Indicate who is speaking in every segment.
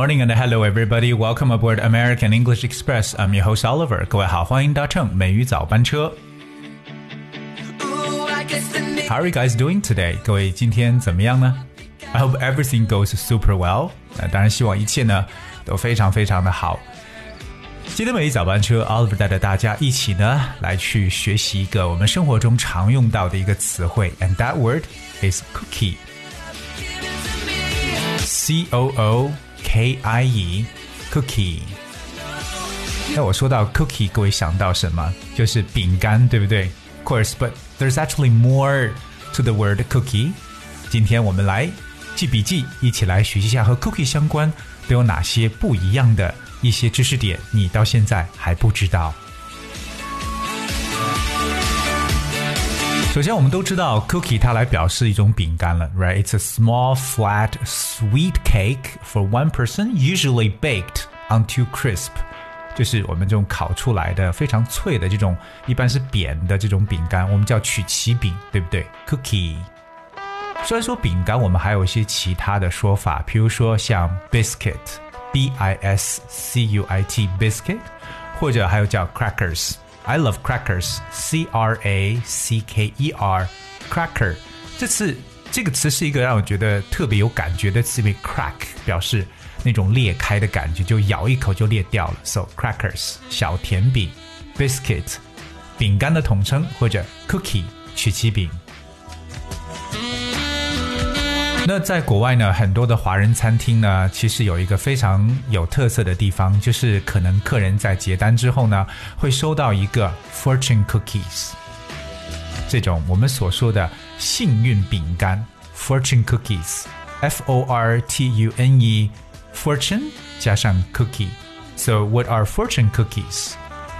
Speaker 1: morning and hello everybody. Welcome aboard American English Express. I'm your host Oliver. 各位好，欢迎搭乘美语早班车。
Speaker 2: Ooh, I guess the name.
Speaker 1: How are you guys doing today? 各位今天怎么样呢？I hope everything goes super well. 那当然希望一切呢都非常非常的好。今天美语早班车，Oliver 带着大家一起呢来去学习一个我们生活中常用到的一个词汇，and that word is cookie. C O O K I E cookie。那我说到 cookie，各位想到什么？就是饼干，对不对 course, but there's actually more to the word cookie. 今天我们来记笔记，一起来学习一下和 cookie 相关都有哪些不一样的一些知识点，你到现在还不知道。首先，我们都知道 cookie 它来表示一种饼干了，right? It's a small, flat, sweet cake for one person, usually baked until crisp. 就是我们这种烤出来的非常脆的这种，一般是扁的这种饼干，我们叫曲奇饼，对不对？Cookie。虽然说饼干，我们还有一些其他的说法，比如说像 biscuit，b i s c u i t biscuit，或者还有叫 crackers。I love crackers. C R A C K E R cracker。这次这个词是一个让我觉得特别有感觉的词，因为 crack 表示那种裂开的感觉，就咬一口就裂掉了。So crackers 小甜饼，biscuit 饼干的统称，或者 cookie 曲奇饼。那在国外呢，很多的华人餐厅呢，其实有一个非常有特色的地方，就是可能客人在结单之后呢，会收到一个 fortune cookies，这种我们所说的幸运饼干 fortune cookies，F O R T U N E，fortune 加上 cookie。So what are fortune cookies?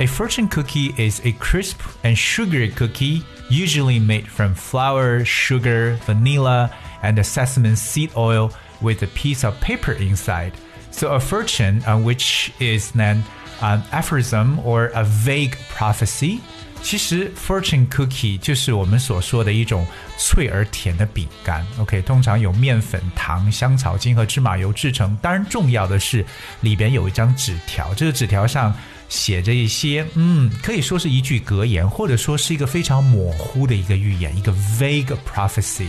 Speaker 1: A fortune cookie is a crisp and sugary cookie, usually made from flour, sugar, vanilla, and sesame seed oil with a piece of paper inside. So a fortune, uh, which is an um, aphorism or a vague prophecy. 其实 fortune cookie 就是我们所说的一种脆而甜的饼干。OK，通常有面粉、糖、香草精和芝麻油制成。当然，重要的是里边有一张纸条，这个纸条上 写着一些，嗯，可以说是一句格言，或者说是一个非常模糊的一个预言，一个 vague prophecy。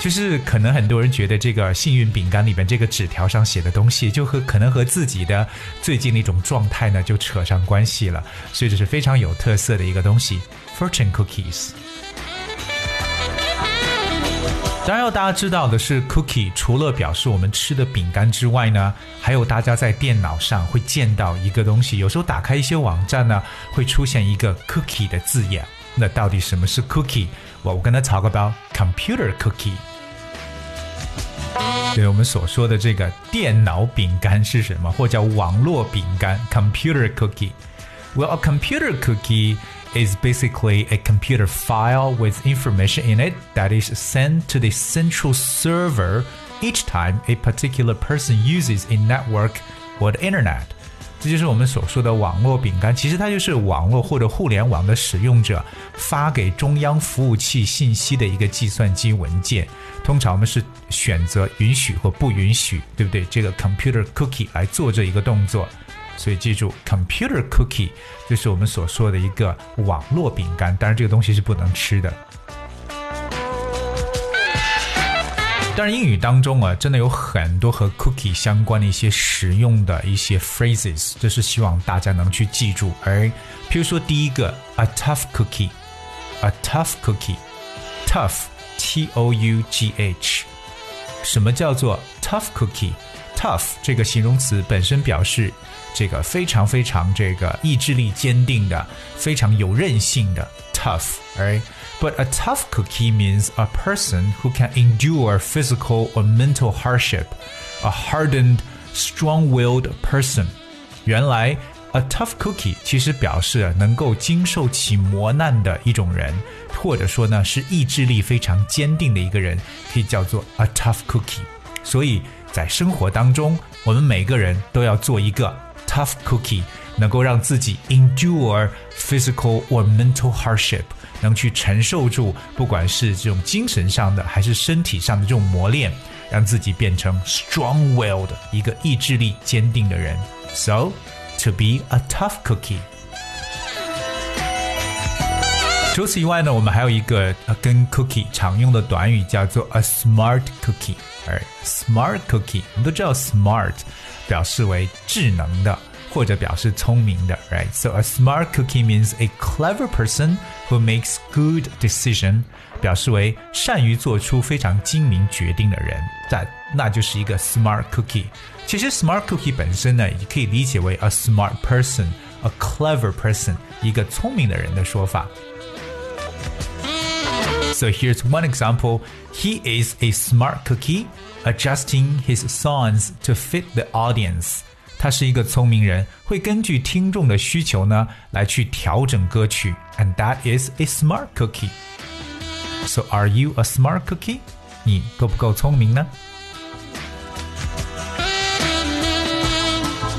Speaker 1: 就是可能很多人觉得这个幸运饼干里边这个纸条上写的东西，就和可能和自己的最近的一种状态呢就扯上关系了，所以这是非常有特色的一个东西，fortune cookies。当然要大家知道的是，cookie 除了表示我们吃的饼干之外呢，还有大家在电脑上会见到一个东西，有时候打开一些网站呢，会出现一个 cookie 的字眼。那到底什么是 cookie？我我跟他 talk about computer cookie。对我们所说的这个电脑饼干是什么，或叫网络饼干 （computer cookie）。Well, a computer cookie is basically a computer file with information in it that is sent to the central server each time a particular person uses a network or the internet. 这就是我们所说的网络饼干，其实它就是网络或者互联网的使用者发给中央服务器信息的一个计算机文件。通常我们是选择允许或不允许，对不对？这个 computer cookie 来做这一个动作。 所以记住，computer cookie 就是我们所说的一个网络饼干。当然，这个东西是不能吃的。当然，英语当中啊，真的有很多和 cookie 相关的一些实用的一些 phrases，这是希望大家能去记住。而譬如说，第一个，a tough cookie，a tough cookie，tough，t o u g h，什么叫做 tough cookie？tough 这个形容词本身表示这个非常非常这个意志力坚定的，非常有韧性的 tough，right？But a tough cookie means a person who can endure physical or mental hardship, a hardened, strong-willed person. 原来 a tough cookie 其实表示能够经受起磨难的一种人，或者说呢是意志力非常坚定的一个人，可以叫做 a tough cookie。所以在生活当中，我们每个人都要做一个 tough cookie， 能够让自己 endure physical or mental hardship，能去承受住不管是这种精神上的还是身体上的这种磨练，让自己变成 strong-willed 一个意志力坚定的人。So to be a tough cookie。 除此以外呢，我们还有一个跟 cookie 常用的短语叫做 a smart cookie。而 smart cookie，我们都知道 smart 表示为智能的或者表示聪明的，right？So a smart cookie means a clever person who makes good decision，表示为善于做出非常精明决定的人，在那就是一个 smart cookie。其实 smart cookie 本身呢，也可以理解为 a smart person，a clever person，一个聪明的人的说法。So here's one example. He is a smart cookie, adjusting his songs to fit the audience. 他是一个聪明人，会根据听众的需求呢来去调整歌曲，and that is a smart cookie. So are you a smart cookie? 你够不够聪明呢？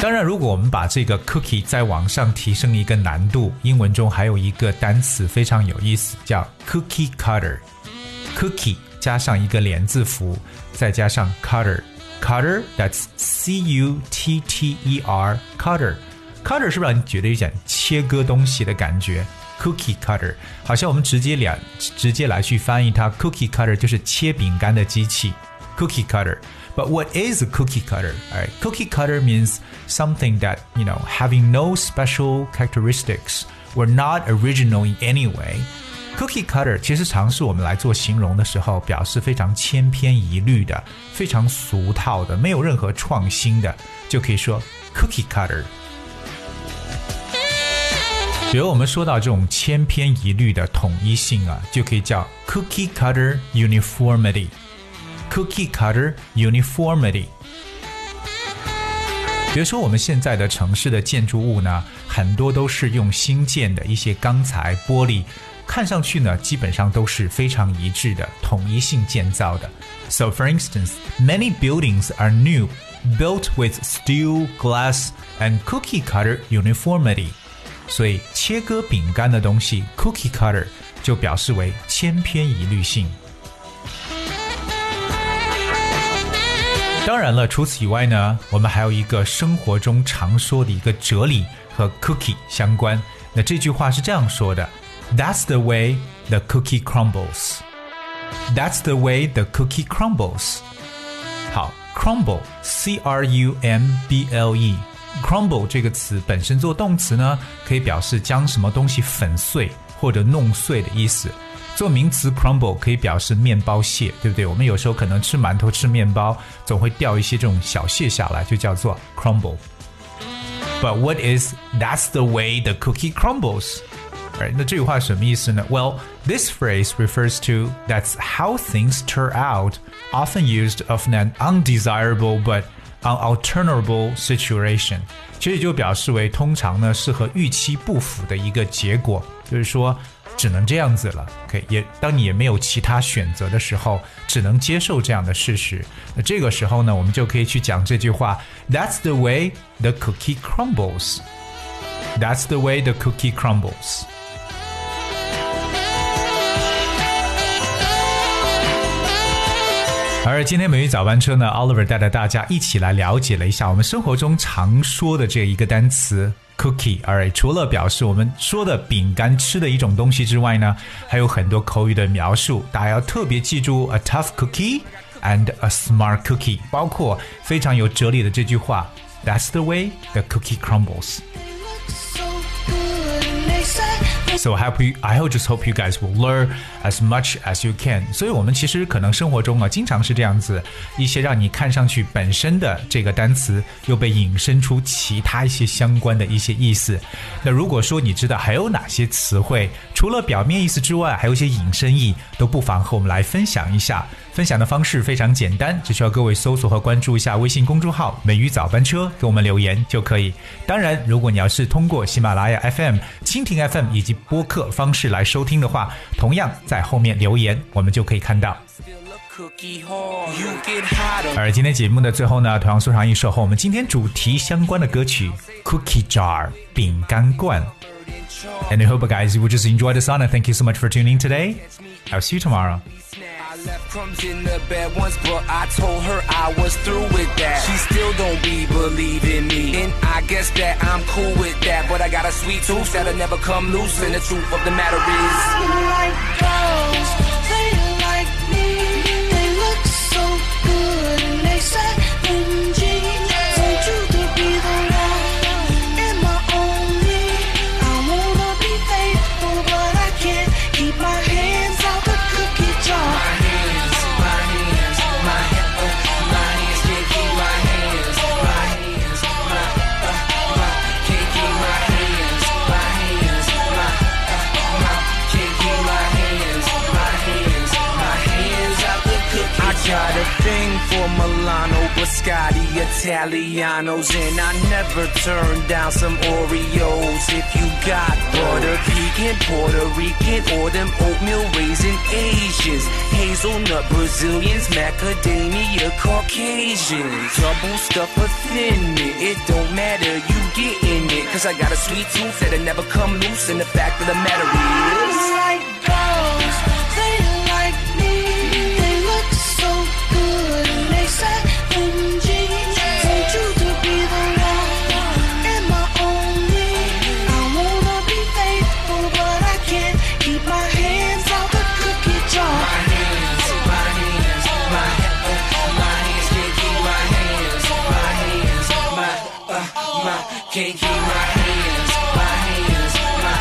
Speaker 1: 当然，如果我们把这个 cookie 再往上提升一个难度，英文中还有一个单词非常有意思，叫 cookie cutter。cookie 加上一个连字符，再加上 cutter，cutter that's C U T T E R cutter。cutter 是不是让你觉得有点切割东西的感觉？cookie cutter 好像我们直接两直接来去翻译它，cookie cutter 就是切饼干的机器 ，cookie cutter。But what is a cookie cutter? Right? Cookie cutter means something that, you know, having no special characteristics or not original in any way. Cookie cutter 其实常是我们来做形容的时候，表示非常千篇一律的、非常俗套的、没有任何创新的，就可以说 cookie cutter。比如我们说到这种千篇一律的统一性啊，就可以叫 cookie cutter uniformity。 cookie cutter uniformity。比如说，我们现在的城市的建筑物呢，很多都是用新建的一些钢材、玻璃，看上去呢，基本上都是非常一致的、统一性建造的。So, for instance, many buildings are new, built with steel, glass, and cookie cutter uniformity. 所以，切割饼干的东西 cookie cutter 就表示为千篇一律性。 当然了，除此以外呢，我们还有一个生活中常说的一个哲理和 cookie 相关。那这句话是这样说的：That's the way the cookie crumbles. That's the way the cookie crumbles. 好，crumble，c r u m b l e，crumble 这个词本身做动词呢，可以表示将什么东西粉碎或者弄碎的意思。做名词 crumble 可以表示面包屑，对不对？我们有时候可能吃馒头、吃面包，总会掉一些这种小屑下来，就叫做 crumble。But what is that's the way the cookie crumbles？哎，那这句话什么意思呢？Well, this phrase refers to that's how things turn out, often used of an undesirable but unalterable situation。其实就表示为通常呢是和预期不符的一个结果，就是说。 只能这样子了，OK，也当你也没有其他选择的时候，只能接受这样的事实。那这个时候呢，我们就可以去讲这句话：That's the way the cookie crumbles. That's the way the cookie crumbles. 而今天美语早班车呢，Oliver 带着大家一起来了解了一下我们生活中常说的这一个单词。Cookie，而除了表示我们说的饼干吃的一种东西之外呢，还有很多口语的描述，大家要特别记住 a tough cookie and a smart cookie，包括非常有哲理的这句话，That's the way the cookie crumbles。So I hope you, I just hope you guys will learn as much as you can. 所以，我们其实可能生活中啊，经常是这样子，一些让你看上去本身的这个单词，又被引申出其他一些相关的一些意思。那如果说你知道还有哪些词汇，除了表面意思之外，还有一些引申义，都不妨和我们来分享一下。分享的方式非常简单，只需要各位搜索和关注一下微信公众号“美玉早班车”，给我们留言就可以。当然，如果你要是通过喜马拉雅 FM、蜻蜓 FM 以及播客方式来收听的话，同样在后面留言，我们就可以看到。而今天节目的最后呢，同样送上一首和我们今天主题相关的歌曲《Cookie Jar》饼干罐。And I hope, guys, you will just enjoy the song and thank you so much for tuning today. I'll see you tomorrow.
Speaker 2: Left crumbs in the bed once, but I told her I was through with that. She still don't be believing me, and I guess that I'm cool with that. But I got a sweet tooth that'll never come loose, and the truth of the matter is.
Speaker 3: I
Speaker 2: like oh. Thing for Milano, Biscotti, Italianos, and I never turn down some Oreos. If you got butter pecan, Puerto Rican, or them oatmeal raisin Asians, hazelnut Brazilians, macadamia Caucasians, double stuff or thin mint, it don't matter, you getting it. Cause I got a sweet tooth that'll never come loose, and the fact of the matter is.
Speaker 3: Can't keep my hands,
Speaker 2: my hands, my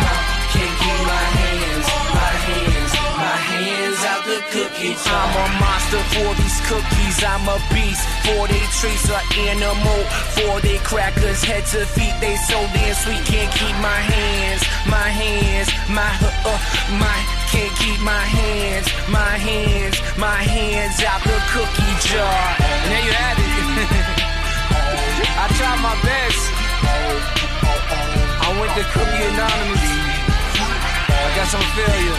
Speaker 2: my can't keep my hands, my hands, my hands out the cookie jar. I'm a monster for these cookies, I'm a beast. For they trace a animal, for they crackers, head to feet, they so damn sweet. Can't keep my hands, my hands, my uh, uh my can't keep my hands, my hands, my hands out the cookie jar. Went to Cookie Anonymous. Oh, I got some failure.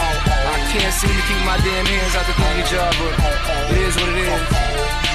Speaker 2: I can't seem to keep my damn hands out the cookie jar, but it is what it is.